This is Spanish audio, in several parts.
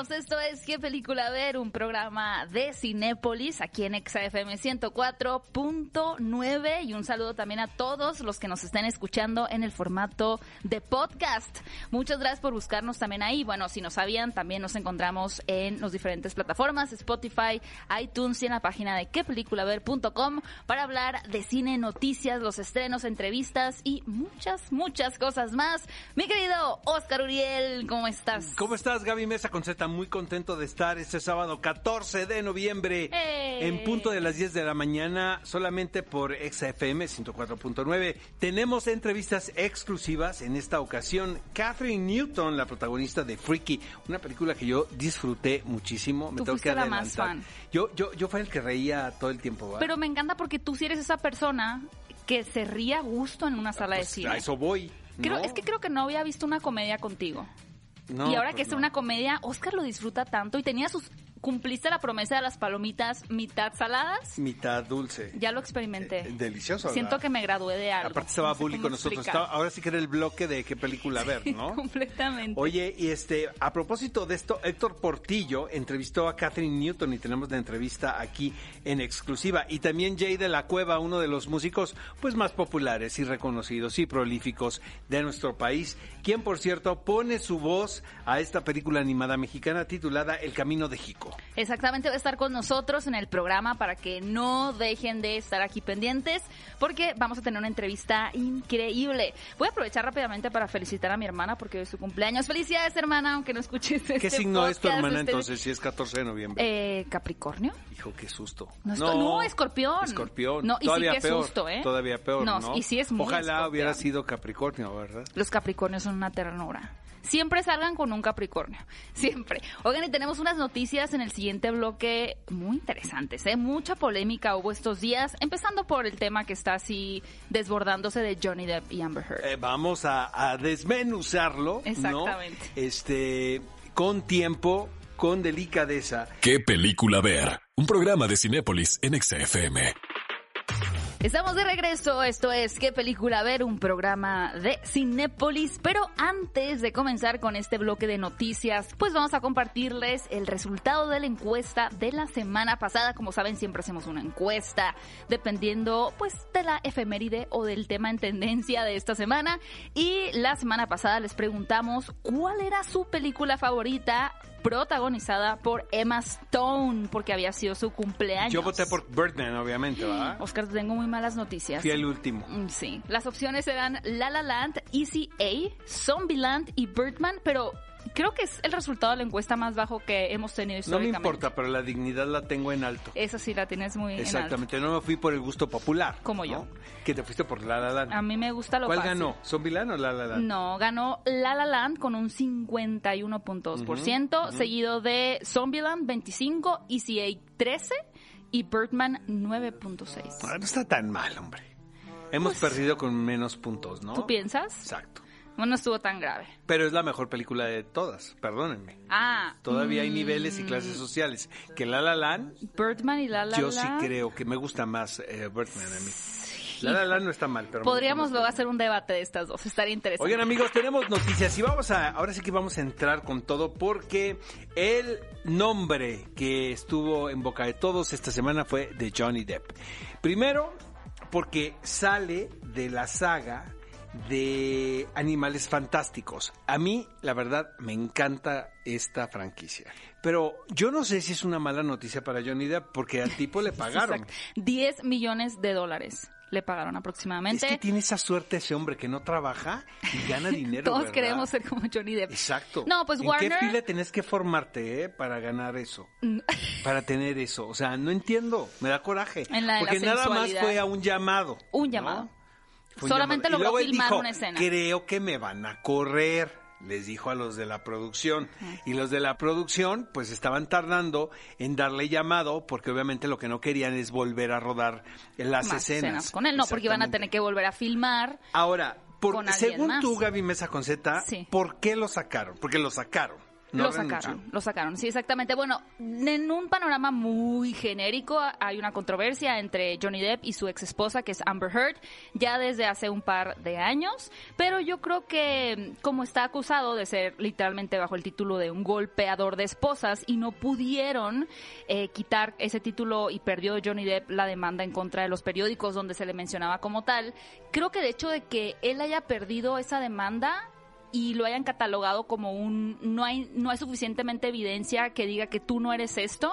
Esto es ¿Qué película ver? Un programa de Cinépolis aquí en XFM 104.9 y un saludo también a todos los que nos estén escuchando en el formato de podcast. Muchas gracias por buscarnos también ahí. Bueno, si no sabían, también nos encontramos en las diferentes plataformas, Spotify, iTunes y en la página de quepeliculaver.com para hablar de cine, noticias, los estrenos, entrevistas y muchas, muchas cosas más. Mi querido Oscar Uriel, ¿cómo estás? ¿Cómo estás, Gaby Mesa con Z? Muy contento de estar este sábado 14 de noviembre ¡Eh! en punto de las 10 de la mañana, solamente por XFM 104.9. Tenemos entrevistas exclusivas en esta ocasión. Catherine Newton, la protagonista de Freaky, una película que yo disfruté muchísimo. Me Tú tengo fuiste que la más fan. Yo, yo, yo fui el que reía todo el tiempo. Pero me encanta porque tú sí eres esa persona que se ríe a gusto en una sala de Pues, cine. a eso voy. Creo, ¿no? Es que creo que no había visto una comedia contigo. No, y ahora pues que es no. una comedia, Oscar lo disfruta tanto y tenía sus... Cumpliste la promesa de las palomitas mitad saladas. Mitad dulce. Ya lo experimenté. Eh, delicioso, Siento ¿verdad? que me gradué de algo. Aparte estaba No Bully con nosotros. Estaba- ahora sí que era el bloque de qué película ver, ¿no? Completamente. Oye, y este, a propósito de esto, Héctor Portillo entrevistó a Catherine Newton y tenemos la entrevista aquí en exclusiva. Y también Jay de la Cueva, uno de los músicos pues más populares y reconocidos y prolíficos de nuestro país, quien por cierto pone su voz a esta película animada mexicana titulada El Camino de Jico. Exactamente, va a estar con nosotros en el programa para que no dejen de estar aquí pendientes porque vamos a tener una entrevista increíble. Voy a aprovechar rápidamente para felicitar a mi hermana porque hoy es su cumpleaños. Felicidades, hermana, aunque no escuches este ¿Qué signo es tu hermana este- entonces si es 14 de noviembre? Eh, Capricornio. Hijo, qué susto. No, esco- no, escorpión. Escorpión. No, y sí todavía que peor. susto, ¿eh? Todavía peor, No, ¿no? y sí es muy Ojalá escorpión. hubiera sido Capricornio, ¿verdad? Los Capricornios son una ternura. Siempre salgan con un Capricornio. Siempre. Oigan, y tenemos unas noticias en el siguiente bloque muy interesantes, ¿eh? Mucha polémica hubo estos días, empezando por el tema que está así desbordándose de Johnny Depp y Amber Heard. Eh, vamos a, a desmenuzarlo, ¿no? Exactamente. Este, con tiempo, con delicadeza. ¿Qué película ver? Un programa de Cinépolis en XFM. Estamos de regreso, esto es ¿Qué película ver? Un programa de Cinépolis, pero antes de comenzar con este bloque de noticias, pues vamos a compartirles el resultado de la encuesta de la semana pasada. Como saben, siempre hacemos una encuesta dependiendo pues de la efeméride o del tema en tendencia de esta semana. Y la semana pasada les preguntamos cuál era su película favorita protagonizada por Emma Stone, porque había sido su cumpleaños. Yo voté por Birdman, obviamente, ¿verdad? Oscar, te tengo muy malas noticias. Fui el último. Mm, Sí, las opciones eran La La Land, Easy A, Zombieland y Birdman, pero creo que es el resultado de la encuesta más bajo que hemos tenido No me históricamente. importa, pero la dignidad la tengo en alto. Esa sí la tienes muy en alto. Exactamente, no me fui por el gusto popular. Como ¿no? yo. Que te fuiste por La La Land. A mí me gusta lo ¿Cuál fácil. ganó? ¿Zombieland o La La Land? No, ganó La La Land con un 51.2%, seguido de Zombieland 25, Easy A 13 y Birdman 9.6. Ah, no está tan mal, hombre. Hemos perdido con menos puntos, ¿no? Pues, ¿Tú piensas? Exacto. Bueno, no estuvo tan grave. Pero es la mejor película de todas, perdónenme. Ah, Todavía hay niveles y clases sociales. Que La La Land, Birdman y La La yo sí creo que me gusta más eh, Birdman a mí. La La Land no está mal, pero... Podríamos luego hacer un debate de estas dos, estaría interesante. Oigan amigos, tenemos noticias y vamos a, ahora sí que vamos a entrar con todo porque el nombre que estuvo en boca de todos esta semana fue de Johnny Depp. Primero, porque sale de la saga de Animales Fantásticos. A mí, la verdad, me encanta esta franquicia. Pero yo no sé si es una mala noticia para Johnny Depp porque al tipo le pagaron. Exacto. 10 millones de dólares le pagaron Es aproximadamente. que tiene esa suerte ese hombre que no trabaja y gana dinero. Todos ¿verdad? queremos ser como Johnny Depp. Exacto. No, pues ¿En Warner- qué fila tenés que formarte eh, para ganar eso? para tener eso. O sea, no entiendo. Me da coraje. En la de la Porque nada más fue a un llamado. Un llamado. Solamente llamado. Logró filmar dijo, una escena. Creo que me van a correr. Les dijo a los de la producción. Y los de la producción, pues estaban tardando en darle llamado, porque obviamente lo que no querían es volver a rodar las Más escenas. con él. No, porque iban a tener que volver a filmar. Ahora, por, según más. tú, Gaby Mesa Conceta, Sí. ¿por qué lo sacaron? Porque lo sacaron. No lo renunció. sacaron, lo sacaron, sí, exactamente. Bueno, en un panorama muy genérico hay una controversia entre Johnny Depp y su ex esposa, que es Amber Heard, ya desde hace un par de años, pero yo creo que como está acusado de ser literalmente bajo el título de un golpeador de esposas y no pudieron eh, quitar ese título y perdió Johnny Depp la demanda en contra de los periódicos donde se le mencionaba como tal, creo que de hecho de que él haya perdido esa demanda y lo hayan catalogado como un no hay no hay suficientemente evidencia que diga que tú no eres esto,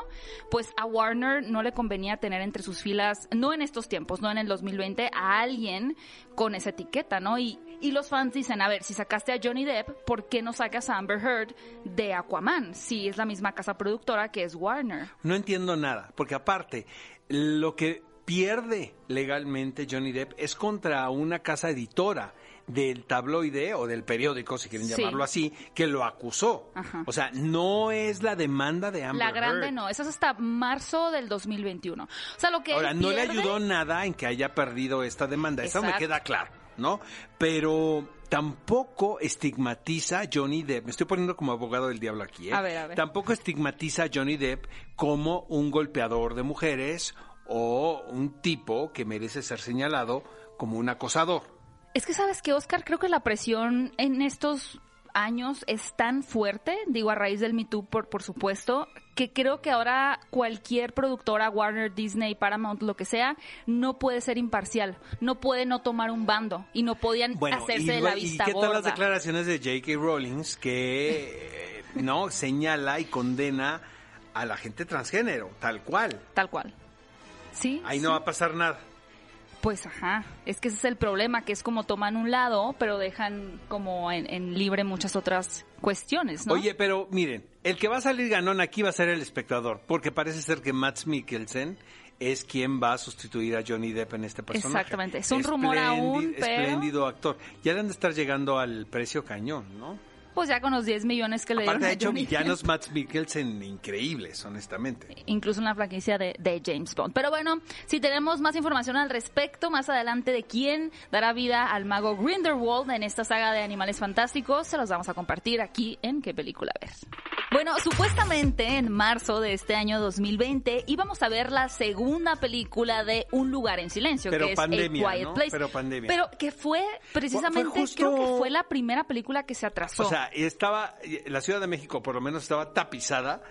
pues a Warner no le convenía tener entre sus filas, no en estos tiempos, no en el 2020, a alguien con esa etiqueta, ¿no? Y, y los fans dicen, a ver, si sacaste a Johnny Depp, ¿por qué no sacas a Amber Heard de Aquaman? Si es la misma casa productora que es Warner. No entiendo nada, porque aparte, lo que pierde legalmente Johnny Depp es contra una casa editora del tabloide o del periódico, si quieren Sí. llamarlo así, que lo acusó. Ajá. O sea, no es la demanda de Amber La grande Heard. no, esa es hasta marzo del 2021. O sea, lo que Ahora, él no le ayudó nada en que haya perdido esta demanda. Eso me queda claro, ¿no? Pero tampoco estigmatiza a Johnny Depp. Me estoy poniendo como abogado del diablo aquí, ¿eh? A ver, a ver. Tampoco estigmatiza a Johnny Depp como un golpeador de mujeres o un tipo que merece ser señalado como un acosador. Es que sabes que Oscar, creo que la presión en estos años es tan fuerte, digo a raíz del Me Too por, por supuesto, que creo que ahora cualquier productora, Warner, Disney, Paramount, lo que sea, no puede ser imparcial, no puede no tomar un bando y no podían Bueno, hacerse y, de la ¿y vista qué tal gorda. las declaraciones de J.K. Rowling que eh, no señala y condena a la gente transgénero, tal cual? Tal cual. Sí. Ahí sí. no va a pasar nada. Pues ajá, es que ese es el problema, que es como toman un lado, pero dejan como en, en libre muchas otras cuestiones, ¿no? Oye, pero miren, el que va a salir ganón aquí va a ser el espectador, porque parece ser que Matt Mikkelsen es quien va a sustituir a Johnny Depp en este personaje. Exactamente, es un rumor aún, pero- Espléndido actor. Ya le han de estar llegando al precio cañón, ¿no? Pues ya con los 10 millones que le Aparte dieron ha a hecho villanos Matt Mikkelsen increíbles, honestamente. incluso una franquicia de, de James Bond. Pero bueno, si tenemos más información al respecto más adelante de quién dará vida al mago Grindelwald en esta saga de animales fantásticos, se los vamos a compartir aquí en ¿Qué película ver? Bueno, supuestamente en marzo de este año 2020 íbamos a ver la segunda película de Un lugar en silencio, Pero que es A Quiet ¿no? Place. Pero pandemia. Pero que fue precisamente, Fue justo- creo que fue la primera película que se atrasó. O sea, estaba, la Ciudad de México por lo menos estaba tapizada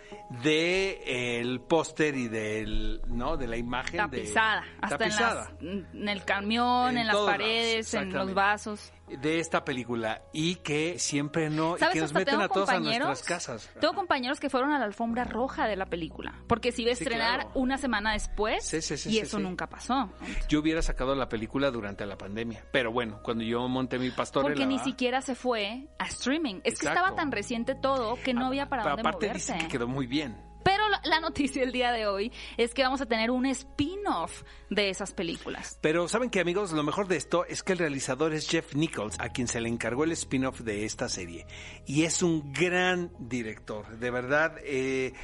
de eh, el póster y del, ¿no? De la imagen de... tapizada, hasta en, tapizada. las- en el camión, En en, las lados, paredes, en los vasos. De esta película y que siempre no y que nos meten a todos a nuestras casas. Tengo compañeros que fueron a la alfombra roja de la película, porque se iba a Sí, estrenar claro. una semana después Sí, sí, sí, y eso nunca pasó. Yo hubiera sacado la película durante la pandemia, pero bueno, cuando yo monté mi pastorela... Porque ni siquiera se fue a streaming. Es que estaba tan reciente todo que no había para dónde aparte moverse. que quedó muy bien. Pero la, noticia el día de hoy es que vamos a tener un spin-off de esas películas. Pero saben que amigos, lo mejor de esto es que el realizador es Jeff Nichols, a quien se le encargó el spin-off de esta serie. Y es un gran director. De verdad, eh,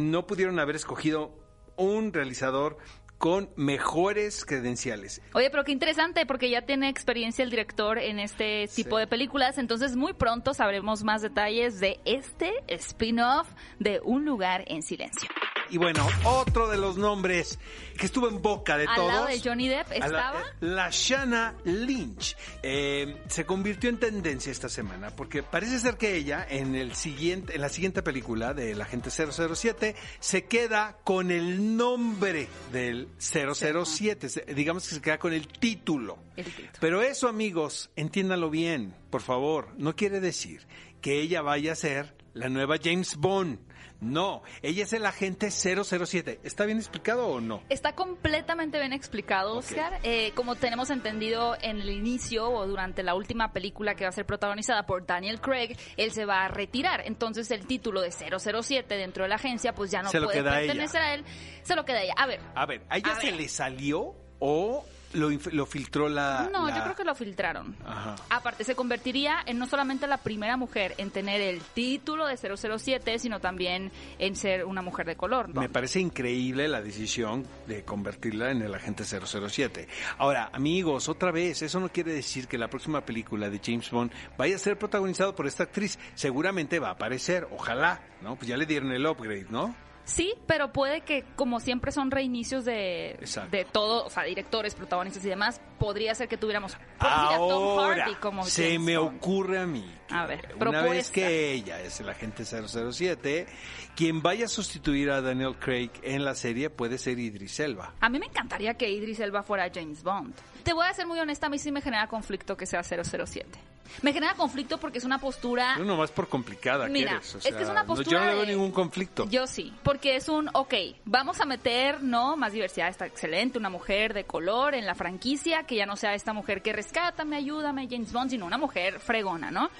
no pudieron haber escogido un realizador con mejores credenciales. Oye, pero qué interesante, porque ya tiene experiencia el director en este tipo Sí. de películas, entonces muy pronto sabremos más detalles de este spin-off de Un lugar en silencio. Y bueno, otro de los nombres que estuvo en boca de Al todos. lado de Johnny Depp estaba... La, Shanna Lynch. Eh, se convirtió en tendencia esta semana porque parece ser que ella en, el siguiente, en la siguiente película de La Agente 007 se queda con el nombre del 007. Se- Digamos que se queda con el título. El título. Pero eso, amigos, entiéndalo bien, por favor. No quiere decir que ella vaya a ser la nueva James Bond. No, ella es el agente 007. ¿Está bien explicado o no? Está completamente bien explicado, Oscar. Eh, como tenemos entendido en el inicio o durante la última película que va a ser protagonizada por Daniel Craig, él se va a retirar. Entonces el título de 007 dentro de la agencia pues ya no Se lo puede queda a ella. pertenecer a él. Se lo queda a ella. A ver, A ver, ¿a ella A se ver. le salió o lo, filtró la... No, la- yo creo que lo filtraron. Ajá. Aparte, se convertiría en no solamente la primera mujer en tener el título de 007, sino también en ser una mujer de color. ¿no? Me parece increíble la decisión de convertirla en el agente 007. Ahora, amigos, otra vez, eso no quiere decir que la próxima película de James Bond vaya a ser protagonizado por esta actriz. Seguramente va a aparecer, ojalá, ¿no? Pues ya le dieron el upgrade, ¿no? Sí, pero puede que, como siempre son reinicios de, Exacto. de todo, o sea, directores, protagonistas y demás, podría ser que tuviéramos decir, a Tom Ahora, Hardy como se James me Bond. ocurre a mí. que A ver, una propuesta. vez que ella es el agente 007, quien vaya a sustituir a Daniel Craig en la serie puede ser Idris Elba. A mí me encantaría que Idris Elba fuera James Bond. Te voy a ser muy honesta, a mí sí me genera conflicto que sea 007. Me genera conflicto porque es una postura... No nomás por complicada Mira, que eres. o es que es una no- postura Yo no veo de- ningún conflicto. Yo sí, porque es un, ok, vamos a meter, ¿no? Más diversidad, está excelente, una mujer de color en la franquicia, que ya no sea esta mujer que rescata, me ayuda, me James Bond, sino una mujer fregona, ¿no?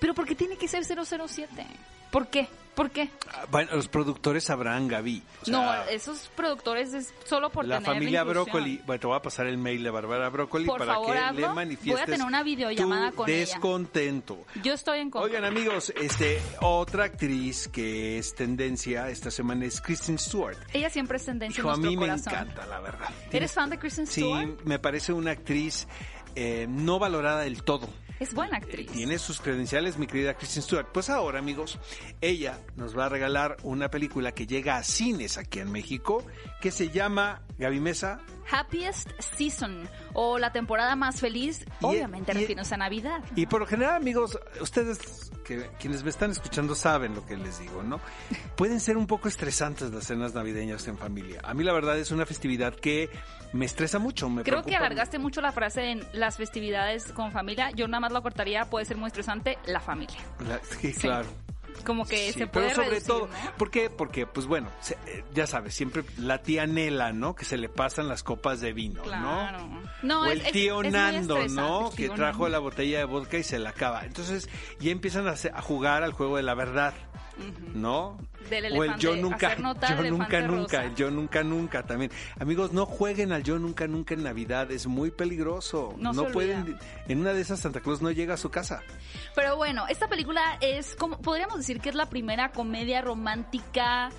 Pero ¿por qué tiene que ser 007? ¿Por qué? ¿Por qué? Ah, Bueno, los productores sabrán, Gaby. o sea, no, esos productores es solo por la tener familia inclusión. Brócoli, bueno, te voy a pasar el mail de Bárbara Brócoli Por para favor, que le Voy a manifiestes tener una videollamada tu con ella. descontento. Yo estoy en contra. Oigan amigos, este otra actriz que es tendencia esta semana es Kristen Stewart. Ella siempre es tendencia Hijo, a en nuestro mí me encanta, la verdad. ¿Eres fan de Kristen Sí, Stewart? me parece una actriz eh, no valorada del todo. Es buena actriz. Tiene sus credenciales, mi querida Kristen Stewart. Pues ahora, amigos, ella nos va a regalar una película que llega a cines aquí en México, que se llama Gaby Mesa. Happiest Season o la temporada más feliz, Y- obviamente y- refiriéndose a Navidad. Y por lo general, amigos, ustedes que quienes me están escuchando saben lo que les digo, ¿no? Pueden ser un poco estresantes las cenas navideñas en familia. A mí la verdad es una festividad que me estresa mucho, me Creo que alargaste mucho la frase en las festividades con familia. Yo nada más lo cortaría, puede ser muy estresante, la familia. La- sí, claro. Como que Sí, se puede pero sobre reducir, todo, ¿no? ¿por qué? Porque, pues bueno, se- eh, ya sabes, siempre la tía Nela, ¿no? Que se le pasan las copas de vino, Claro. ¿no? No, o el es- tío es Nando, ¿no? Que trajo Nando. la botella de vodka y se la acaba. Entonces, ya empiezan a, a jugar al juego de la verdad, ¿no? Del o el elefante, yo nunca, yo nunca, elefante nunca, rosa. el yo nunca, nunca también. Amigos, no jueguen al yo nunca, nunca en Navidad, es muy peligroso. No se pueden, olvida. en una de esas Santa Claus no llega a su casa. Pero bueno, esta película es como, podríamos decir que es la primera comedia romántica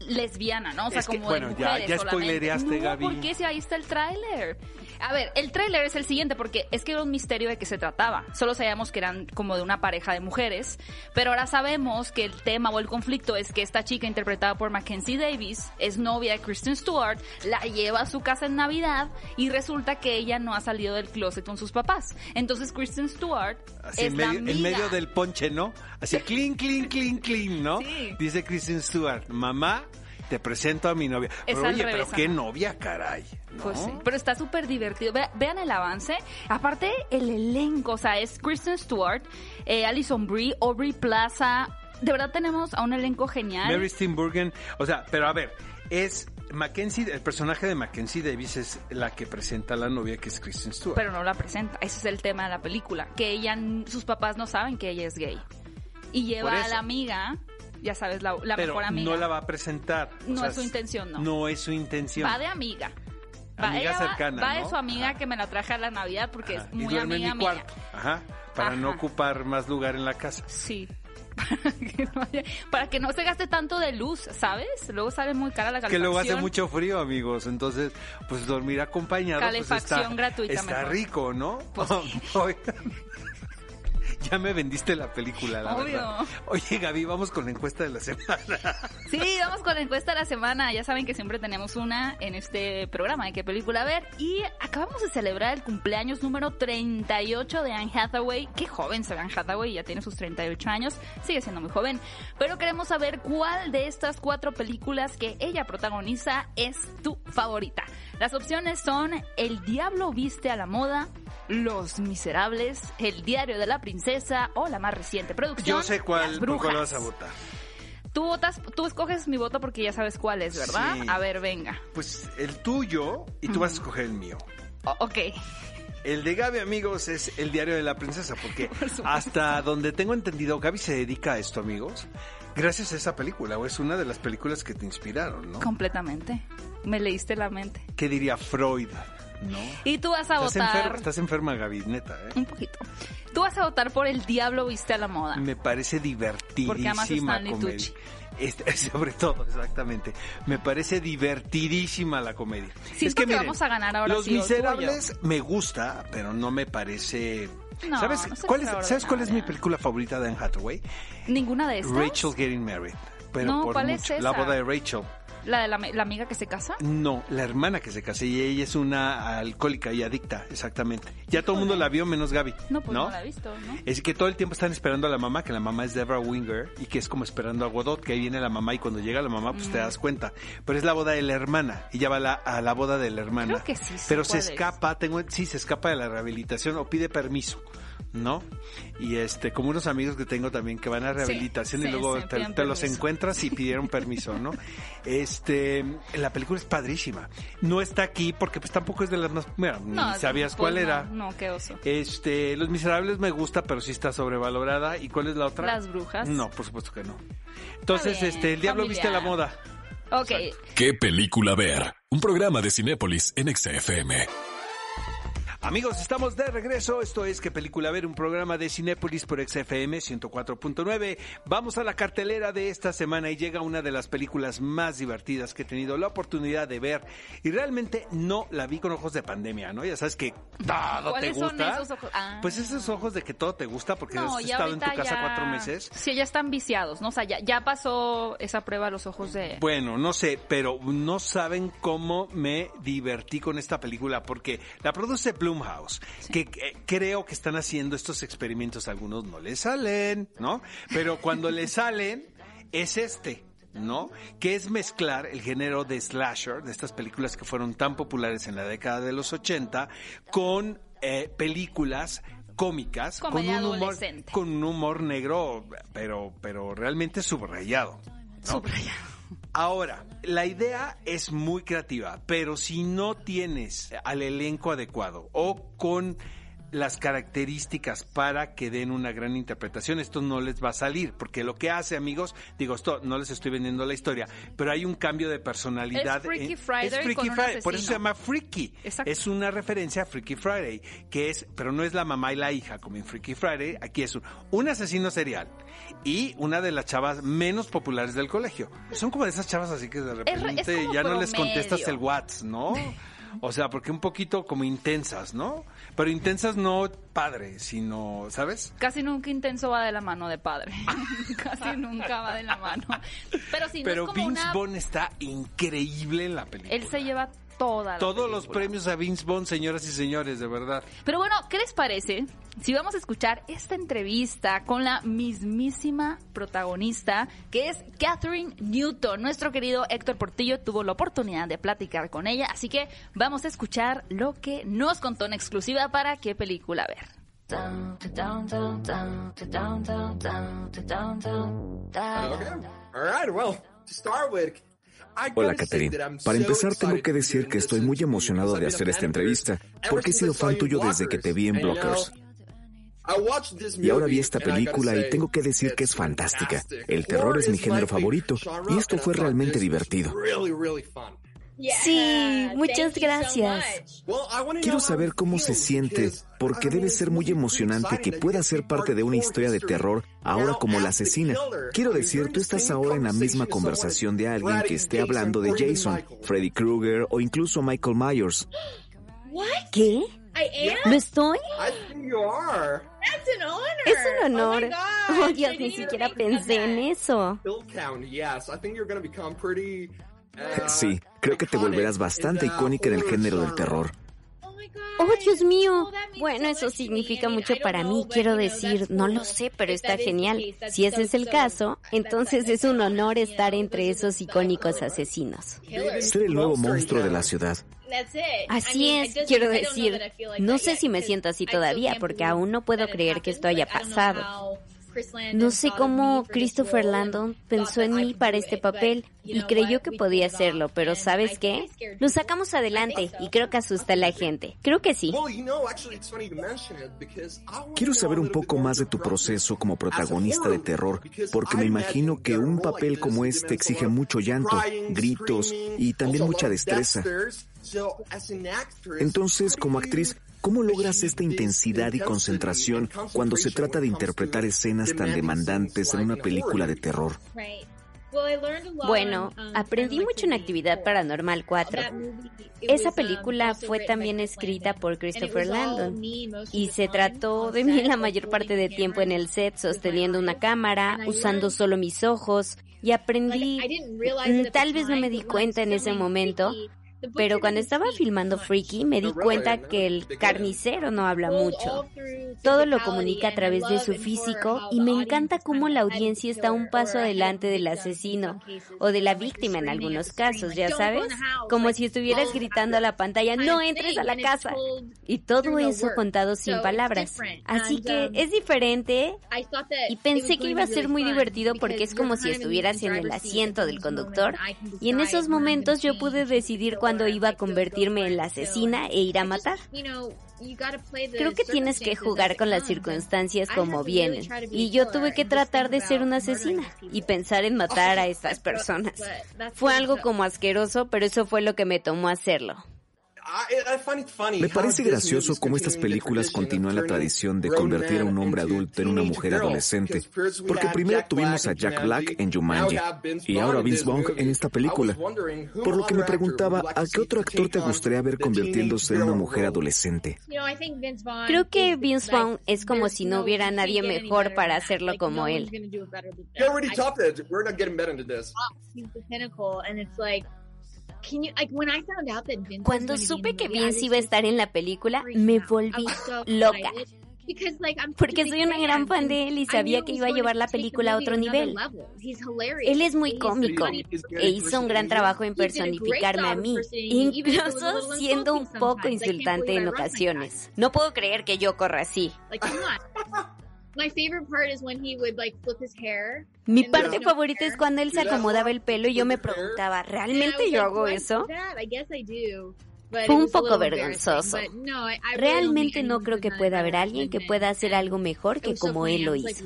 lesbiana, ¿no? O sea, Es que, como bueno, de ya- mujeres ya solamente. spoilereaste, no, Gaby. ¿por qué si ahí está el tráiler? A ver, el tráiler es el siguiente porque es que era un misterio de qué se trataba. Solo sabíamos que eran como de una pareja de mujeres, pero ahora sabemos que el tema o el conflicto es que esta chica interpretada por Mackenzie Davis es novia de Kristen Stewart, la lleva a su casa en Navidad y resulta que ella no ha salido del closet con sus papás. Entonces Kristen Stewart Así es en la medio, en amiga. medio del ponche, ¿no? Así, clean, clean, clean, clean, ¿no? Sí. Dice Kristen Stewart, mamá, te presento a mi novia. Es Pero, oye, revés, pero qué novia, caray. ¿no? Pues sí, pero está súper divertido. Ve- vean el avance. Aparte, el elenco, o sea, es Kristen Stewart, eh, Alison Brie, Aubrey Plaza. De verdad tenemos a un elenco genial. Mary Steenburgen, o sea, pero a ver, es Mackenzie, el personaje de Mackenzie Davis es la que presenta a la novia que es Kristen Stewart. Pero no la presenta. Ese es el tema de la película. Que ella, sus papás no saben que ella es gay. Y lleva a la amiga, ya sabes, la, la Pero mejor amiga. no la va a presentar. o No sea, es su intención, no. No es su intención. Va de amiga. Va, Amiga va- cercana, va, de ¿no? su amiga Ajá. que me la traje a la Navidad porque Ajá, es y muy duerme amiga en mi mía. cuarto. Ajá, para no Ajá. ocupar más lugar en la casa. Sí. Para que, no haya- para que no se gaste tanto de luz, ¿sabes? Luego sale muy cara la Que calefacción. luego hace mucho frío, amigos. Entonces, pues dormir acompañado pues está, Calefacción gratuita está mejor. rico, ¿no? Pues ya me vendiste la película, la Obvio. verdad. Oye, Gaby, vamos con la encuesta de la semana. Sí, vamos con la encuesta de la semana. Ya saben que siempre tenemos una en este programa de qué película ver. Y acabamos de celebrar el cumpleaños número 38 de Anne Hathaway. Qué joven se ve Anne Hathaway, ya tiene sus 38 años. Sigue siendo muy joven. Pero queremos saber cuál de estas cuatro películas que ella protagoniza es tu favorita. Las opciones son El Diablo Viste a la Moda, Los Miserables, El Diario de la Princesa o la más reciente producción. Yo sé cuál, por cuál vas a votar. Tú votas, tú escoges mi voto porque ya sabes cuál es, ¿verdad? Sí. A ver, venga. Pues el tuyo y tú vas a escoger el mío. O- ok. El de Gaby, amigos, es el diario de la princesa, porque Por hasta donde tengo entendido, Gaby se dedica a esto, amigos, gracias a esa película, o es una de las películas que te inspiraron, ¿no? Completamente. Me leíste la mente. ¿Qué diría Freud ¿no? Y tú vas a Estás votar. enferma, estás enferma, Gaby, neta, ¿eh? Un poquito. Tú vas a votar por El Diablo Viste a la Moda. Me parece Porque amas a divertidísima Stanley comedia. Tucci. Este, sobre todo, exactamente. Me parece divertidísima la comedia. Siento que vamos a ganar ahora Los sí, Miserables me gusta, pero no me parece... No, ¿Sabes, no es cuál es, ¿Sabes cuál es mi película favorita de Anne Hathaway? Ninguna de estas. Rachel Getting Married. Pero No, por ¿cuál es mucho. esa? La boda de Rachel. La de la, la amiga que se casa. No, la hermana que se casó y ella es una alcohólica y adicta, exactamente. Ya todo el mundo la vio menos Gaby. No, pues no, la he visto, ¿no? Es que todo el tiempo están esperando a la mamá, que la mamá es Deborah Winger y que es como esperando a Godot, que ahí viene la mamá y cuando llega la mamá pues te das cuenta. Pero es la boda de la hermana, ella va a la, a la boda de la hermana. Creo que sí Pero se es. escapa, tengo, sí, se escapa de la rehabilitación o pide permiso. ¿No? Y este, como unos amigos que tengo también que van a rehabilitación y sí, luego sí, te, los permiso. encuentras y pidieron permiso, ¿no? Este, la película es padrísima. No está aquí porque pues tampoco es de las más, bueno, No, ni sabías pues cuál no, era. No, qué oso. Este, Los Miserables me gusta, pero sí está sobrevalorada. ¿Y cuál es la otra? Las brujas. No, por supuesto que no. Entonces, bien, este, El Diablo viste la moda. Ok. ¿Qué película ver? Un programa de Cinépolis en XFM. Amigos, estamos de regreso. Esto es ¿Qué película ver? Un programa de Cinépolis por XFM 104.9. Vamos a la cartelera de esta semana y llega una de las películas más divertidas que he tenido la oportunidad de ver. Y realmente no la vi con ojos de pandemia, ¿no? Ya sabes que todo te ¿Cuáles son gusta. esos ojos? Ah. Pues esos ojos de que todo te gusta porque No, has estado en tu casa ya- cuatro meses. Sí, ya están viciados, ¿no? O sea, ya, ya pasó esa prueba a los ojos de... Bueno, no sé, pero no saben cómo me divertí con esta película porque la produce Blumhouse, que creo que están haciendo estos experimentos, algunos no les salen, ¿no? Pero cuando les salen es este. ¿No? Que es mezclar el género de slasher, de estas películas que fueron tan populares en la década de los 80, con eh, películas cómicas, con un humor, adolescente. con un humor negro, pero, pero realmente subrayado. ¿no? Subrayado. Ahora, la idea es muy creativa, pero si no tienes al elenco adecuado o con las características para que den una gran interpretación, esto no les va a salir, porque lo que hace, amigos, digo, esto no les estoy vendiendo la historia, pero hay un cambio de personalidad. Es Freaky Friday es Freaky con un Friday, por eso se llama Freaky. Exacto. Es una referencia a Freaky Friday, que es, pero no es la mamá y la hija como en Freaky Friday, aquí es un, un asesino serial y una de las chavas menos populares del colegio. Son como de esas chavas así que de es repente ya no les contestas el WhatsApp, ¿no? O sea, porque un poquito como intensas, ¿no? Pero intensas no padre, sino, ¿sabes? Casi nunca intenso va de la mano de padre. Casi nunca va de la mano. Pero si no Pero es como Vince una... Vaughn está increíble en la película. Él se lleva toda la Todos los premios a Vince Vaughn, señoras y señores, de verdad. Pero bueno, ¿qué les parece si vamos a escuchar esta entrevista con la mismísima protagonista, que es Catherine Newton? Nuestro querido Héctor Portillo tuvo la oportunidad de platicar con ella, así que vamos a escuchar lo que nos contó en exclusiva para qué película ver. Hola, Catherine. Para empezar, tengo que decir que estoy muy emocionado de hacer esta entrevista, porque he sido fan tuyo desde que te vi en Blockers. Y ahora vi esta película y tengo que decir que es fantástica. El terror es mi género favorito y esto fue realmente divertido. Sí, muchas gracias. Quiero saber cómo se siente, porque debe ser muy emocionante que pueda ser parte de una historia de terror ahora como la asesina. Quiero decir, tú estás ahora en la misma conversación de alguien que esté hablando de Jason, Freddy Krueger o incluso Michael Myers. ¿Qué? ¿Lo estoy? Es un honor. Oh, Dios, ni siquiera pensé en eso. Sí, creo que te volverás bastante icónica en el género del terror. Oh, Dios mío. Bueno, eso significa mucho para mí. Quiero decir, no lo sé, pero está genial. Si ese es el caso, entonces es un honor estar entre esos icónicos asesinos. Ser el nuevo monstruo de la ciudad. Así es, quiero decir, no sé si me siento así todavía porque aún no puedo creer que esto haya pasado. No sé cómo Christopher Landon pensó en mí para este papel y creyó que podía hacerlo, pero ¿sabes qué? Lo sacamos adelante y creo que asusta a la gente. Creo que sí. Quiero saber un poco más de tu proceso como protagonista de terror, porque me imagino que un papel como este exige mucho llanto, gritos y también mucha destreza. Entonces, como actriz, ¿cómo logras esta intensidad y concentración cuando se trata de interpretar escenas tan demandantes en una película de terror? Bueno, aprendí mucho en Actividad Paranormal 4. Esa película fue también escrita por Christopher Landon y se trató de mí la mayor parte del tiempo en el set, sosteniendo una cámara, usando solo mis ojos y aprendí, mm, tal vez no me di cuenta en ese momento, pero cuando estaba filmando Freaky me di cuenta que el carnicero no habla mucho. Todo lo comunica a través de su físico y me encanta cómo la audiencia está un paso adelante del asesino o de la víctima en algunos casos, ya sabes, como si estuvieras gritando a la pantalla, no entres a la casa. Y todo eso contado sin palabras. Así que es diferente y pensé que iba a ser muy divertido porque es como si estuvieras en el asiento del conductor y en esos momentos yo pude decidir cuándo cuando iba a convertirme en la asesina e ir a matar. Creo que tienes que jugar con las circunstancias como vienen. Y yo tuve que tratar de ser una asesina y pensar en matar a estas personas. Fue algo como asqueroso, pero eso fue lo que me tomó hacerlo. Me parece gracioso cómo estas películas continúan la tradición de convertir a un hombre adulto en una mujer adolescente, porque primero tuvimos a Jack Black en Jumanji y ahora Vince Vaughn en esta película. Por lo que me preguntaba, ¿a qué otro actor te gustaría ver convirtiéndose en una mujer adolescente? Creo que Vince Vaughn es como si no hubiera nadie mejor para hacerlo como él. Cuando supe que Vince iba a estar en la película, me volví loca. Porque soy una gran fan de él y sabía que iba a llevar la película a otro nivel. Él es muy cómico e hizo un gran trabajo en personificarme a mí, incluso siendo un poco insultante en ocasiones. No puedo creer que yo corra así. Mi parte favorita es cuando él se acomodaba el pelo y yo me preguntaba, ¿realmente yo hago eso? Fue un poco vergonzoso. Realmente no creo que pueda haber alguien que pueda hacer algo mejor que como él lo hizo.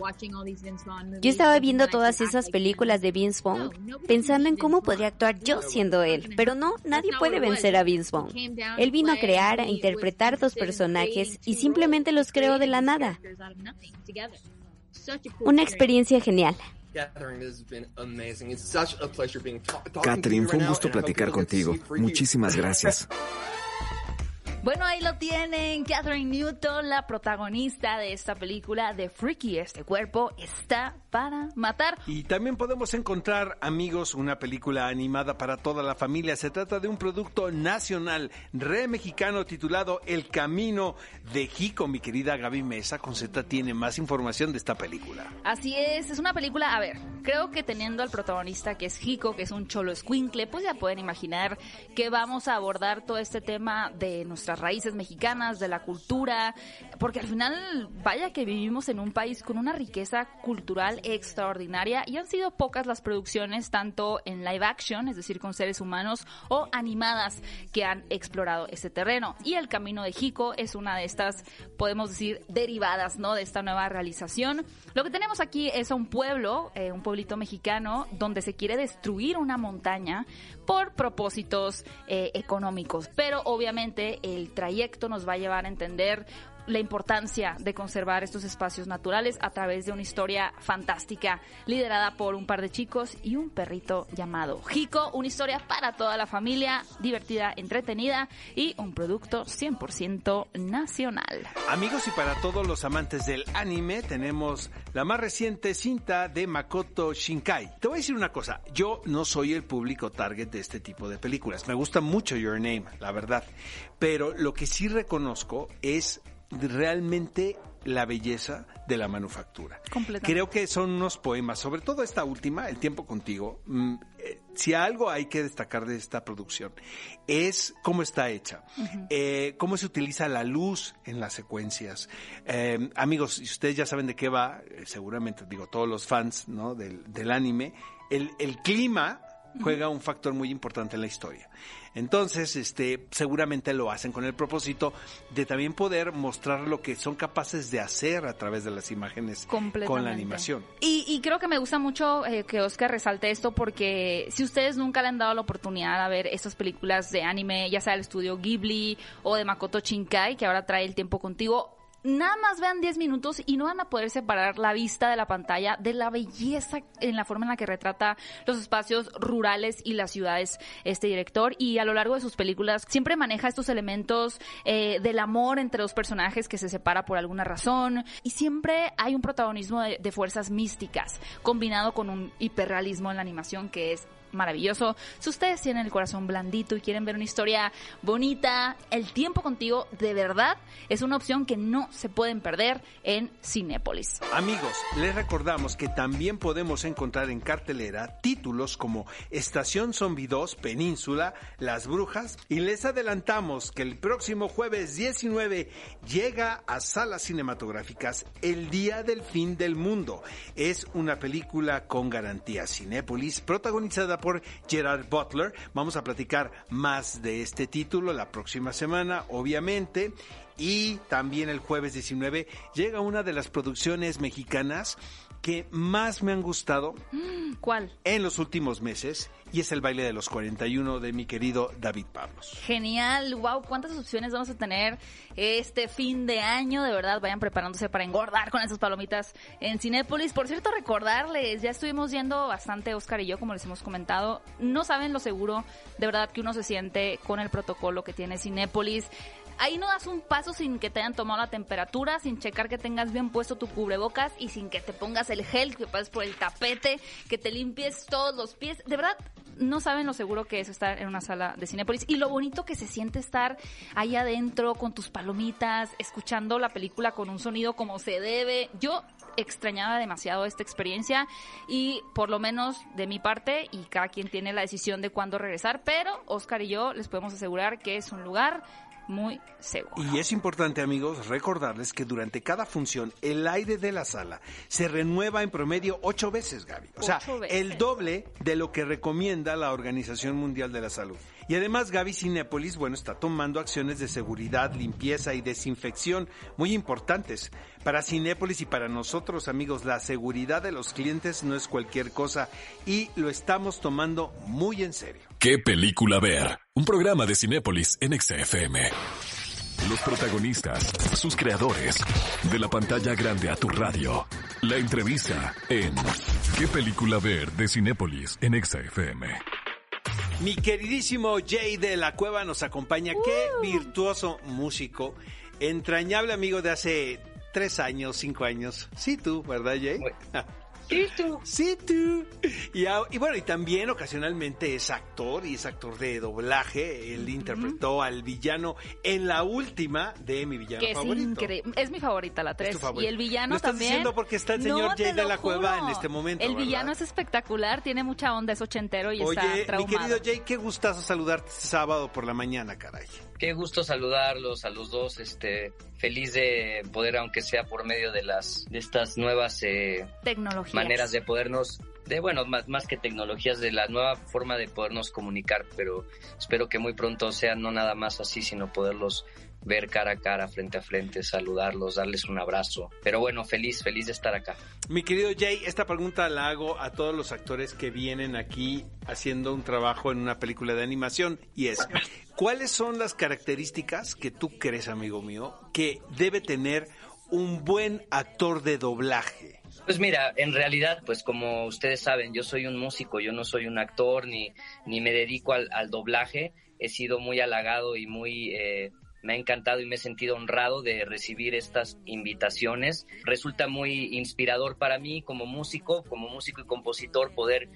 Yo estaba viendo todas esas películas de Vince Vaughn pensando en cómo podría actuar yo siendo él, pero no, nadie puede vencer a Vince Vaughn. Él vino a crear, a interpretar dos personajes y simplemente los creó de la nada. Una experiencia genial. Catherine, fue un gusto platicar contigo. Muchísimas gracias. Bueno, ahí lo tienen. Catherine Newton, la protagonista de esta película de Freaky. Este cuerpo está para matar. Y también podemos encontrar, amigos, una película animada para toda la familia. Se trata de un producto nacional, re mexicano, titulado El Camino de Jico. Mi querida Gaby Mesa con Z tiene más información de esta película. Así es, es una película, a ver, creo que teniendo al protagonista que es Jico, que es un cholo escuincle, pues ya pueden imaginar que vamos a abordar todo este tema de nuestra raíces mexicanas, de la cultura, porque al final, vaya que vivimos en un país con una riqueza cultural extraordinaria y han sido pocas las producciones, tanto en live action, es decir, con seres humanos, o animadas que han explorado ese terreno. Y El Camino de Jico es una de estas, podemos decir, derivadas, ¿no? De esta nueva realización. Lo que tenemos aquí es un pueblo, eh, un pueblito mexicano, donde se quiere destruir una montaña por propósitos eh, económicos. Pero obviamente el trayecto nos va a llevar a entender la importancia de conservar estos espacios naturales a través de una historia fantástica liderada por un par de chicos y un perrito llamado Jico, una historia para toda la familia, divertida, entretenida y un producto 100% nacional. Amigos y para todos los amantes del anime tenemos la más reciente cinta de Makoto Shinkai. Te voy a decir una cosa, yo no soy el público target de este tipo de películas, me gusta mucho Your Name, la verdad, pero lo que sí reconozco es realmente la belleza de la manufactura. Creo que son unos poemas, sobre todo esta última, El tiempo contigo, mm, eh, si algo hay que destacar de esta producción es cómo está hecha, eh, cómo se utiliza la luz en las secuencias. Eh, amigos, si ustedes ya saben de qué va, seguramente digo todos los fans ¿no? del, del anime, el, el clima juega un factor muy importante en la historia. Entonces, este, seguramente lo hacen con el propósito de también poder mostrar lo que son capaces de hacer a través de las imágenes con la animación. Y, creo que me gusta mucho eh, que Oscar resalte esto porque si ustedes nunca le han dado la oportunidad a ver estas películas de anime, ya sea del estudio Ghibli o de Makoto Shinkai, que ahora trae el tiempo contigo, nada más vean 10 minutos y no van a poder separar la vista de la pantalla de la belleza en la forma en la que retrata los espacios rurales y las ciudades este director. Y a lo largo de sus películas siempre maneja estos elementos eh, del amor entre los personajes que se separa por alguna razón. Y siempre hay un protagonismo de fuerzas místicas combinado con un hiperrealismo en la animación que es maravilloso. Si ustedes tienen el corazón blandito y quieren ver una historia bonita, El tiempo contigo de verdad es una opción que no se pueden perder en Cinépolis. Amigos, les recordamos que también podemos encontrar en cartelera títulos como Estación Zombie 2, Península, Las Brujas y les adelantamos que el próximo jueves 19 llega a salas cinematográficas El Día del Fin del Mundo. Es una película con garantía Cinépolis protagonizada por Gerard Butler. Vamos a platicar más de este título la próxima semana, obviamente. Y también el jueves 19 llega una de las producciones mexicanas que más me han gustado. ¿Cuál? En los últimos meses. Y es el baile de los 41 de mi querido David Pablos. Genial, wow, cuántas opciones vamos a tener este fin de año. De verdad, vayan preparándose para engordar con esas palomitas en Cinépolis. Por cierto, recordarles, ya estuvimos yendo bastante, Oscar y yo, como les hemos comentado. No saben lo seguro, de verdad, que uno se siente con el protocolo que tiene Cinépolis ahí no das un paso sin que te hayan tomado la temperatura, sin checar que tengas bien puesto tu cubrebocas y sin que te pongas el gel, que pases por el tapete, que te limpies todos los pies. De verdad, no saben lo seguro que es estar en una sala de Cinépolis y lo bonito que se siente estar ahí adentro con tus palomitas, escuchando la película con un sonido como se debe. Yo extrañaba demasiado esta experiencia y por lo menos de mi parte y cada quien tiene la decisión de cuándo regresar, pero Oscar y yo les podemos asegurar que es un lugar muy seguro. Y es importante, amigos, recordarles que durante cada función el aire de la sala se renueva en promedio ocho veces, Gaby. O sea, el doble de lo que recomienda la Organización Mundial de la Salud. Y además Gaby Cinépolis, bueno, está tomando acciones de seguridad, limpieza y desinfección muy importantes. Para Cinépolis y para nosotros, amigos, la seguridad de los clientes no es cualquier cosa y lo estamos tomando muy en serio. ¿Qué película ver? Un programa de Cinépolis en XFM. Los protagonistas, sus creadores, de la pantalla grande a tu radio. La entrevista en ¿Qué película ver de Cinépolis en XFM? Mi queridísimo Jay de la Cueva nos acompaña. Qué virtuoso músico, entrañable amigo de hace tres años, cinco años. Sí, tú, ¿verdad, Jay? Sí, tú. Sí, tú. Y, bueno, y también ocasionalmente es actor y es actor de doblaje. Él interpretó al villano en la última de mi villano que favorito. Es Es mi favorita, la 3. Y el villano ¿Lo estás también. diciendo porque está el señor Jay de la Cueva en este momento. El villano es espectacular, tiene mucha onda, es ochentero y está traumado. mi querido Jay, qué gustazo saludarte este sábado por la mañana, caray. Qué gusto saludarlos a los dos, este, feliz de poder, aunque sea por medio de las, de estas nuevas eh, tecnologías, maneras de podernos, de bueno, más, más que tecnologías, de la nueva forma de podernos comunicar, pero espero que muy pronto sea no nada más así, sino poderlos ver cara a cara, frente a frente, saludarlos, darles un abrazo. Pero bueno, feliz, feliz de estar acá. Mi querido Jay, esta pregunta la hago a todos los actores que vienen aquí haciendo un trabajo en una película de animación y es, ¿cuáles son las características que tú crees, amigo mío, que debe tener un buen actor de doblaje? Pues mira, en realidad, pues como ustedes saben, yo soy un músico, yo no soy un actor ni, ni me dedico al, doblaje. He sido muy halagado y muy eh, me ha encantado y me he sentido honrado de recibir estas invitaciones. Resulta muy inspirador para mí como músico, como músico y compositor poder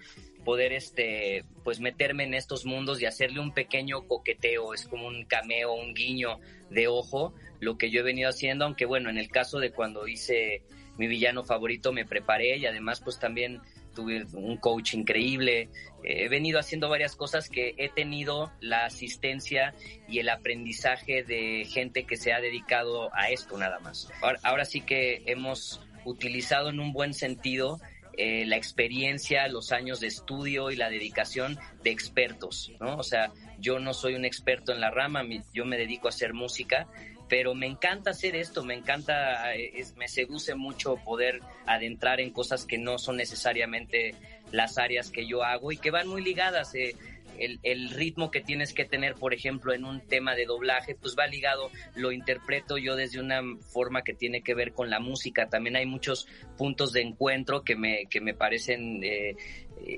poder este pues meterme en estos mundos y hacerle un pequeño coqueteo, es como un cameo, un guiño de ojo, lo que yo he venido haciendo, aunque bueno, en el caso de cuando hice mi villano favorito me preparé y además pues también tuve un coach increíble, he venido haciendo varias cosas que he tenido la asistencia y el aprendizaje de gente que se ha dedicado a esto nada más. Ahora, sí que hemos utilizado en un buen sentido eh, la experiencia, los años de estudio y la dedicación de expertos, ¿no? O sea, yo no soy un experto en la rama, yo me dedico a hacer música, pero me encanta hacer esto, me encanta, eh, me seduce mucho poder adentrar en cosas que no son necesariamente las áreas que yo hago y que van muy ligadas. Eh, el, ritmo que tienes que tener, por ejemplo, en un tema de doblaje, pues va ligado, lo interpreto yo desde una forma que tiene que ver con la música. También hay muchos puntos de encuentro que me, que me parecen eh,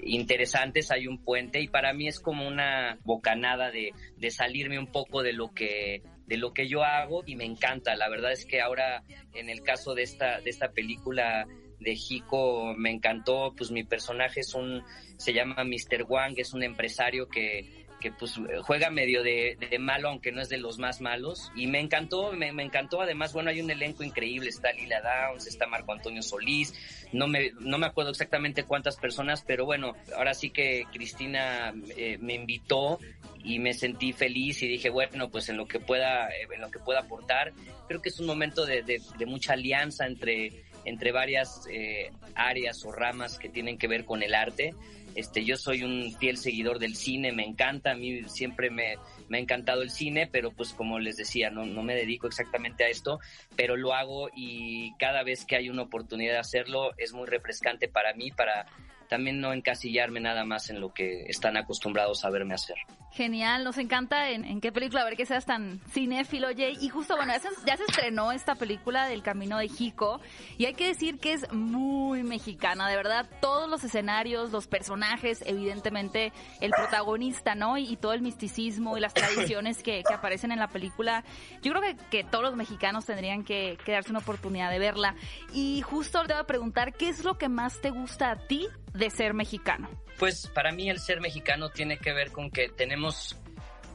interesantes, hay un puente y para mí es como una bocanada de, de salirme un poco de lo que de lo que yo hago y me encanta. La verdad es que ahora en el caso de esta, de esta película de Hiko me encantó, pues mi personaje es un, se llama Mr. Wang, es un empresario que, que pues juega medio de, malo, aunque no es de los más malos. Y me encantó, me, encantó. Además, bueno, hay un elenco increíble. Está Lila Downs, está Marco Antonio Solís. No me, no me acuerdo exactamente cuántas personas, pero bueno, ahora sí que Cristina eh, me invitó y me sentí feliz y dije, bueno, pues en lo que pueda, en lo que pueda aportar. Creo que es un momento de, mucha alianza entre entre varias eh, áreas o ramas que tienen que ver con el arte. Este, yo soy un fiel seguidor del cine, me encanta, a mí siempre me, me ha encantado el cine, pero pues como les decía, no, no me dedico exactamente a esto, pero lo hago y cada vez que hay una oportunidad de hacerlo es muy refrescante para mí, para también no encasillarme nada más en lo que están acostumbrados a verme hacer. Genial, nos encanta en, qué película, a ver que seas tan cinéfilo, Jay. Y justo, bueno, ya se, estrenó esta película del Camino de Jico y hay que decir que es muy mexicana, de verdad, todos los escenarios, los personajes, evidentemente el protagonista, ¿no? Y, todo el misticismo y las tradiciones que, aparecen en la película. Yo creo que, que todos los mexicanos tendrían que, que, darse una oportunidad de verla. Y justo te voy a preguntar, ¿qué es lo que más te gusta a ti de ser mexicano? Pues para mí el ser mexicano tiene que ver con que tenemos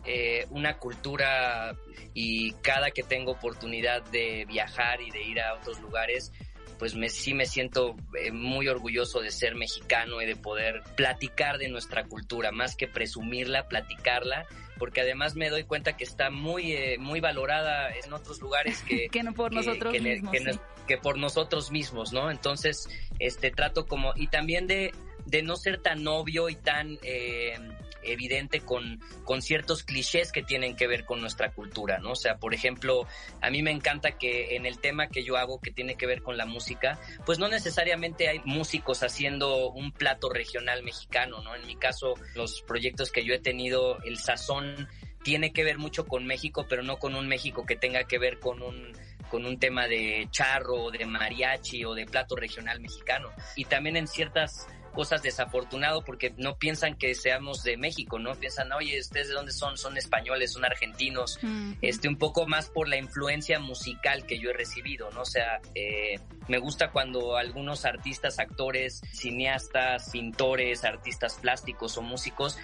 eh, una cultura y cada que tengo oportunidad de viajar y de ir a otros lugares, pues me, sí me siento eh, muy orgulloso de ser mexicano y de poder platicar de nuestra cultura, más que presumirla, platicarla, porque además me doy cuenta que está muy, eh, muy valorada en otros lugares que, que no por nosotros mismos. Que, por nosotros mismos, ¿no? Entonces, este trato como, y también de, de no ser tan obvio y tan... Eh, evidente con, con ciertos clichés que tienen que ver con nuestra cultura, ¿no? O sea, por ejemplo, a mí me encanta que en el tema que yo hago que tiene que ver con la música, pues no necesariamente hay músicos haciendo un plato regional mexicano, ¿no? En mi caso, los proyectos que yo he tenido, el sazón tiene que ver mucho con México, pero no con un México que tenga que ver con un con un tema de charro o de mariachi o de plato regional mexicano. Y también en ciertas cosas desafortunado porque no piensan que seamos de México, ¿no? Piensan, oye, ¿ustedes de dónde son? Son españoles, son argentinos. Este, un poco más por la influencia musical que yo he recibido, ¿no? O sea, eh, me gusta cuando algunos artistas, actores, cineastas, pintores, artistas plásticos o músicos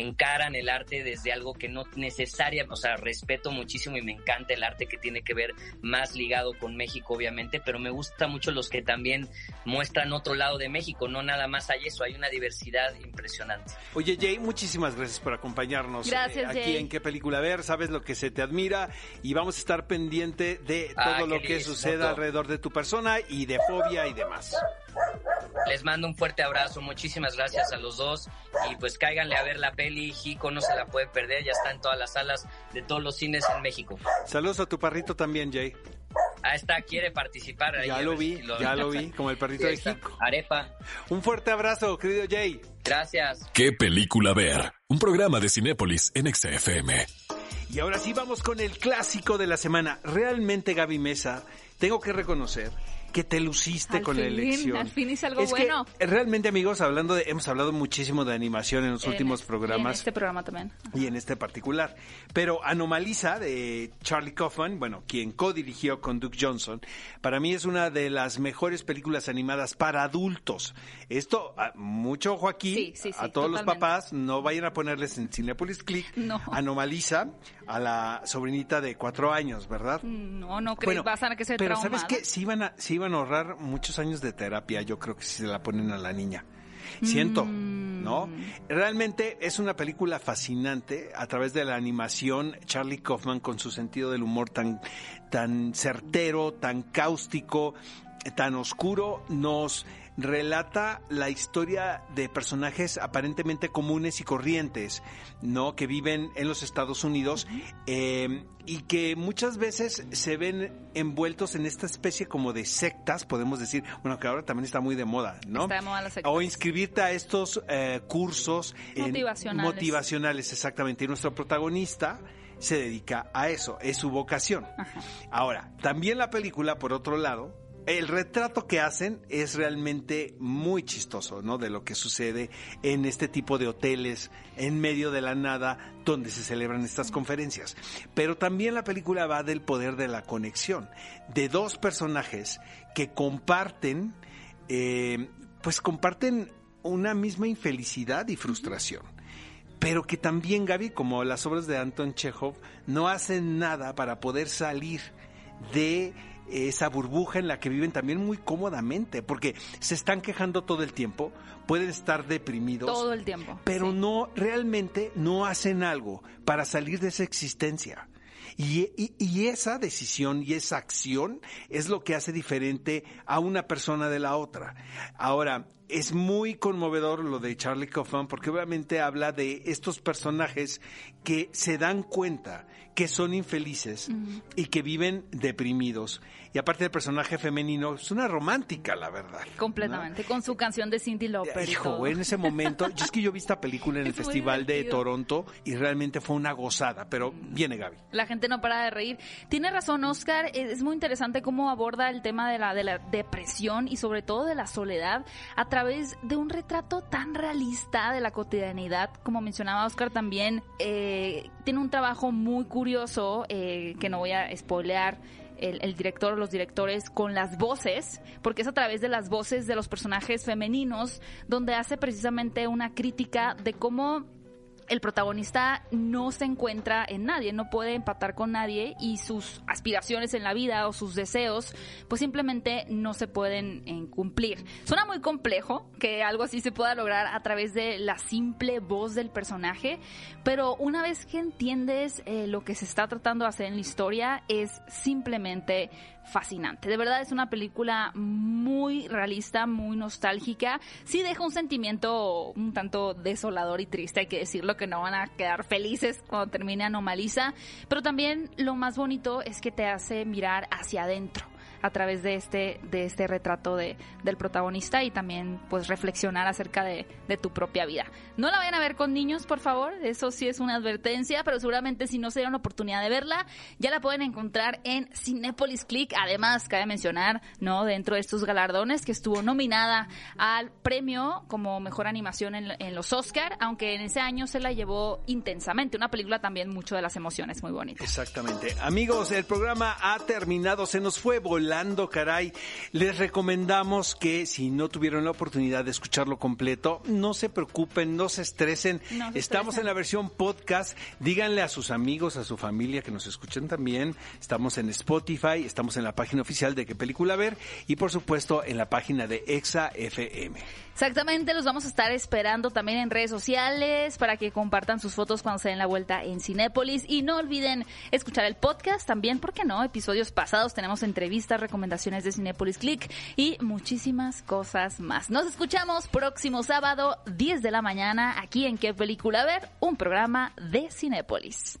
encaran el arte desde algo que no necesaria, o sea, respeto muchísimo y me encanta el arte que tiene que ver más ligado con México, obviamente, pero me gusta mucho los que también muestran otro lado de México, no nada más hay eso, hay una diversidad impresionante. Oye, Jay, muchísimas gracias por acompañarnos eh, aquí en qué película ver, sabes lo que se te admira y vamos a estar pendiente de ah, todo lo que suceda alrededor de tu persona y de fobia y demás. Les mando un fuerte abrazo, muchísimas gracias a los dos y pues cáiganle a ver la peli, Jico no se la puede perder, ya está en todas las salas de todos los cines en México. Saludos a tu perrito también, Jay. Ahí está, quiere participar. ya lo vi, ya lo vi, como el perrito de Jico. Arepa. Un fuerte abrazo, querido Jay. Gracias. ¿Qué película ver? Un programa de Cinépolis en XFM. Y ahora sí vamos con el clásico de la semana. Realmente, Gaby Mesa, tengo que reconocer que te luciste con la elección. Al fin hice algo bueno. realmente, amigos, hablando de, hemos hablado muchísimo de animación en los últimos programas. en este programa también. Y en este particular. Pero Anomaliza de Charlie Kaufman, bueno, quien co-dirigió con Duke Johnson, para mí es una de las mejores películas animadas para adultos. Esto, mucho ojo aquí, a todos los papás, no vayan a ponerles en Cinepolis Click no. Anomaliza a la sobrinita de cuatro años, ¿verdad? No, no creo bueno, a que se Pero ¿sabes qué? Si iban a, si iban a ahorrar muchos años de terapia, yo creo que si se la ponen a la niña. Siento. ¿no? Mm. Realmente es una película fascinante a través de la animación. Charlie Kaufman con su sentido del humor tan, tan certero, tan cáustico, tan oscuro, nos relata la historia de personajes aparentemente comunes y corrientes, ¿no? Que viven en los Estados Unidos eh, y que muchas veces se ven envueltos en esta especie como de sectas, podemos decir, bueno, que ahora también está muy de moda, ¿no? Está de moda la secta. O inscribirte a estos eh, cursos motivacionales. motivacionales, exactamente. Y nuestro protagonista se dedica a eso, es su vocación. Ahora, también la película, por otro lado, el retrato que hacen es realmente muy chistoso, ¿no? De lo que sucede en este tipo de hoteles en medio de la nada donde se celebran estas conferencias. Pero también la película va del poder de la conexión, de dos personajes que comparten, eh, pues comparten una misma infelicidad y frustración pero que también Gaby, como las obras de Anton Chekhov, no hacen nada para poder salir de esa burbuja en la que viven también muy cómodamente, porque se están quejando todo el tiempo, pueden estar deprimidos. Todo el tiempo. Pero no, realmente no hacen algo para salir de esa existencia. Y, y, esa decisión y esa acción es lo que hace diferente a una persona de la otra. Ahora, es muy conmovedor lo de Charlie Kaufman porque obviamente habla de estos personajes que se dan cuenta que son infelices y que viven deprimidos. Y aparte del personaje femenino, es una romántica, la verdad. Completamente, con su canción de Cindy Lauper. Hijo, en ese momento, yo es que yo vi esta película en el Festival de Toronto y realmente fue una gozada, pero viene Gaby. La gente no para de reír. Tiene razón, Oscar, es muy interesante cómo aborda el tema de la, de la depresión y sobre todo de la soledad a través de un retrato tan realista de la cotidianidad, como mencionaba Oscar también, eh, tiene un trabajo muy curioso eh, que no voy a spoilear el, el, director o los directores con las voces, porque es a través de las voces de los personajes femeninos donde hace precisamente una crítica de cómo el protagonista no se encuentra en nadie, no puede empatar con nadie y sus aspiraciones en la vida o sus deseos pues simplemente no se pueden eh, cumplir. Suena muy complejo que algo así se pueda lograr a través de la simple voz del personaje, pero una vez que entiendes eh, lo que se está tratando de hacer en la historia es simplemente fascinante. De verdad es una película muy realista, muy nostálgica. Sí deja un sentimiento un tanto desolador y triste, hay que decirlo, que no van a quedar felices cuando termine Anomaliza. Pero también lo más bonito es que te hace mirar hacia adentro a través de este, de este retrato de, del protagonista y también pues reflexionar acerca de, de, tu propia vida. No la vayan a ver con niños, por favor, eso sí es una advertencia, pero seguramente si no se dieron la oportunidad de verla, ya la pueden encontrar en Cinepolis Click. Además, cabe mencionar, ¿no? Dentro de estos galardones que estuvo nominada al premio como mejor animación en, en los Oscar, aunque en ese año se la llevó intensamente. Una película también mucho de las emociones, muy bonita. Exactamente. Amigos, el programa ha terminado, se nos fue volando caray. Les recomendamos que si no tuvieron la oportunidad de escucharlo completo, no se preocupen, no se estresen. Estamos en la versión podcast. Díganle a sus amigos, a su familia que nos escuchen también. Estamos en Spotify, estamos en la página oficial de qué película ver y por supuesto en la página de Exa FM. Exactamente, los vamos a estar esperando también en redes sociales para que compartan sus fotos cuando se den la vuelta en Cinépolis y no olviden escuchar el podcast también, porque no? Episodios pasados tenemos entrevistas, recomendaciones de Cinépolis Click y muchísimas cosas más. Nos escuchamos próximo sábado 10 de la mañana aquí en qué película ver, un programa de Cinépolis.